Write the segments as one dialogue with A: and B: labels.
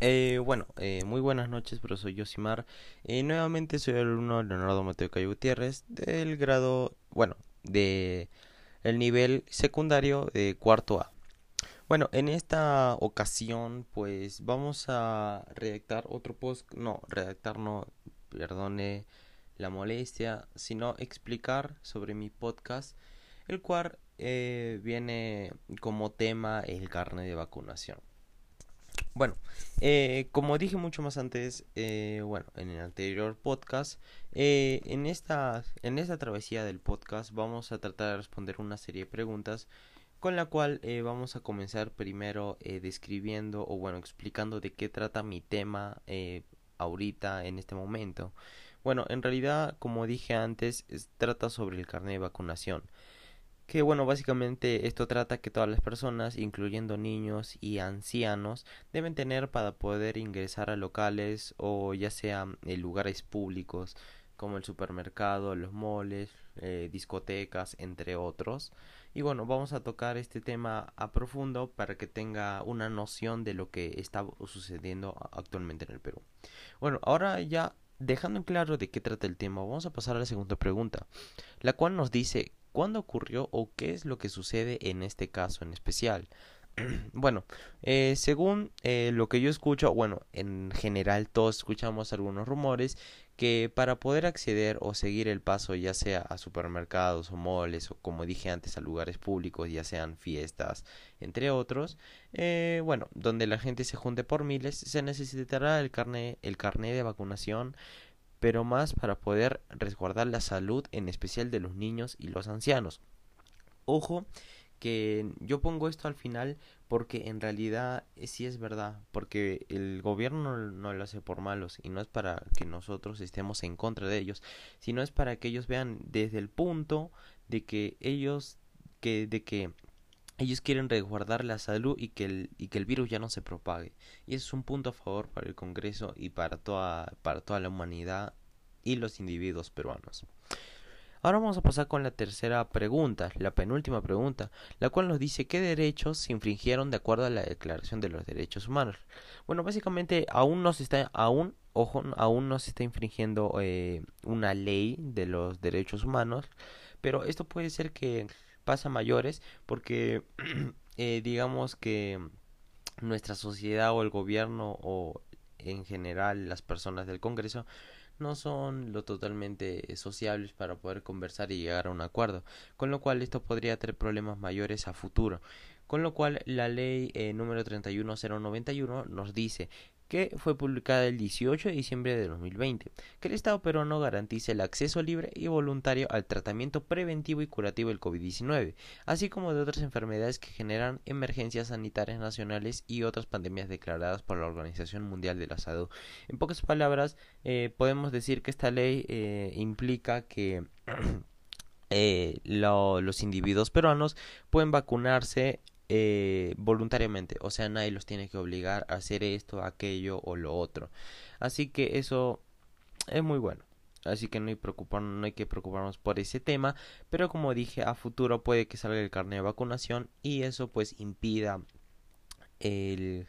A: Eh, bueno, eh, muy buenas noches, pero soy Yosimar. Eh, nuevamente soy el alumno Leonardo Mateo Cayo Gutiérrez del grado, bueno, de el nivel secundario de cuarto A. Bueno, en esta ocasión, pues vamos a redactar otro post, no, redactar no, perdone la molestia, sino explicar sobre mi podcast, el cual viene como tema el carnet de vacunación. Bueno, eh, como dije mucho más antes, eh, bueno, en el anterior podcast, eh, en, esta, en esta travesía del podcast vamos a tratar de responder una serie de preguntas con la cual vamos a comenzar primero describiendo o bueno, explicando de qué trata mi tema ahorita en este momento. Bueno, en realidad, como dije antes, trata sobre el carnet de vacunación que bueno, básicamente esto trata que todas las personas, incluyendo niños y ancianos, deben tener para poder ingresar a locales o ya sea en lugares públicos como el supermercado, los moles, eh, discotecas, entre otros. Y bueno, vamos a tocar este tema a profundo para que tenga una noción de lo que está sucediendo actualmente en el Perú. Bueno, ahora ya dejando en claro de qué trata el tema, vamos a pasar a la segunda pregunta, la cual nos dice ¿Cuándo ocurrió o qué es lo que sucede en este caso en especial? bueno, eh, según eh, lo que yo escucho, bueno, en general todos escuchamos algunos rumores que para poder acceder o seguir el paso ya sea a supermercados o moles o como dije antes a lugares públicos ya sean fiestas entre otros eh, bueno donde la gente se junte por miles se necesitará el carnet el carnet de vacunación pero más para poder resguardar la salud en especial de los niños y los ancianos. Ojo que yo pongo esto al final porque en realidad eh, sí es verdad, porque el gobierno no lo hace por malos y no es para que nosotros estemos en contra de ellos, sino es para que ellos vean desde el punto de que ellos que de que ellos quieren resguardar la salud y que el, y que el virus ya no se propague. Y eso es un punto a favor para el Congreso y para toda, para toda la humanidad y los individuos peruanos. Ahora vamos a pasar con la tercera pregunta, la penúltima pregunta, la cual nos dice qué derechos se infringieron de acuerdo a la Declaración de los Derechos Humanos. Bueno, básicamente aún no se está, aún, ojo, aún no se está infringiendo eh, una ley de los derechos humanos, pero esto puede ser que pasa mayores porque eh, digamos que nuestra sociedad o el gobierno o en general las personas del Congreso no son lo totalmente sociables para poder conversar y llegar a un acuerdo, con lo cual esto podría tener problemas mayores a futuro. Con lo cual la ley eh, número 31091 nos dice que fue publicada el 18 de diciembre de 2020, que el Estado peruano garantice el acceso libre y voluntario al tratamiento preventivo y curativo del COVID-19, así como de otras enfermedades que generan emergencias sanitarias nacionales y otras pandemias declaradas por la Organización Mundial de la Salud. En pocas palabras, eh, podemos decir que esta ley eh, implica que eh, los individuos peruanos pueden vacunarse eh, voluntariamente, o sea, nadie los tiene que obligar a hacer esto, aquello o lo otro. Así que eso es muy bueno. Así que no hay, que preocuparnos por ese tema, pero como dije, a futuro puede que salga el carnet de vacunación y eso pues impida el,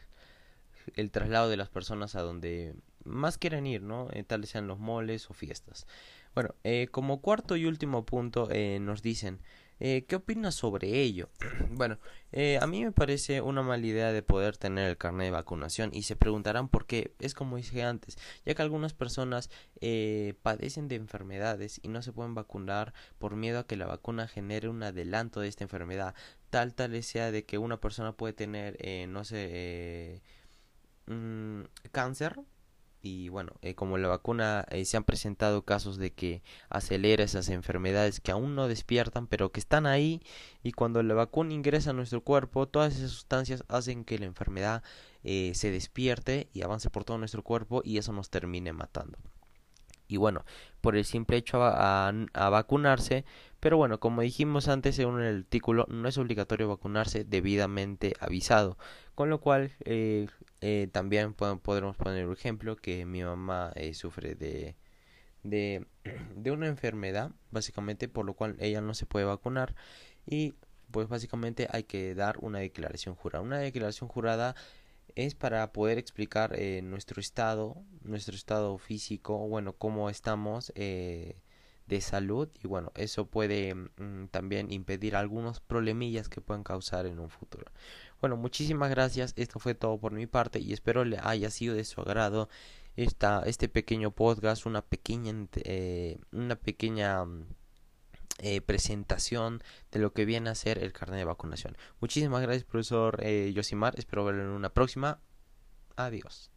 A: el traslado de las personas a donde más quieren ir, ¿no? Eh, tal sean los moles o fiestas. Bueno, eh, como cuarto y último punto eh, nos dicen eh, ¿Qué opinas sobre ello? bueno, eh, a mí me parece una mala idea de poder tener el carnet de vacunación y se preguntarán por qué. Es como dije antes, ya que algunas personas eh, padecen de enfermedades y no se pueden vacunar por miedo a que la vacuna genere un adelanto de esta enfermedad. Tal tal sea de que una persona puede tener, no sé, mm, cáncer y bueno, eh, como la vacuna eh, se han presentado casos de que acelera esas enfermedades que aún no despiertan, pero que están ahí y cuando la vacuna ingresa a nuestro cuerpo, todas esas sustancias hacen que la enfermedad eh, se despierte y avance por todo nuestro cuerpo y eso nos termine matando. Y bueno, por el simple hecho a, vacunarse, pero bueno, como dijimos antes según el artículo, no es obligatorio vacunarse debidamente avisado, con lo cual eh, eh, también podemos poner un ejemplo que mi mamá eh, sufre de, de, de una enfermedad, básicamente por lo cual ella no se puede vacunar y pues básicamente hay que dar una declaración jurada. Una declaración jurada es para poder explicar eh, nuestro estado, nuestro estado físico, bueno, cómo estamos eh, de salud y bueno, eso puede mm, también impedir algunos problemillas que puedan causar en un futuro. Bueno, muchísimas gracias, esto fue todo por mi parte y espero le haya sido de su agrado esta, este pequeño podcast, una pequeña, eh, una pequeña mm, eh, presentación de lo que viene a ser el carnet de vacunación. Muchísimas gracias, profesor eh, Yosimar. Espero verlo en una próxima. Adiós.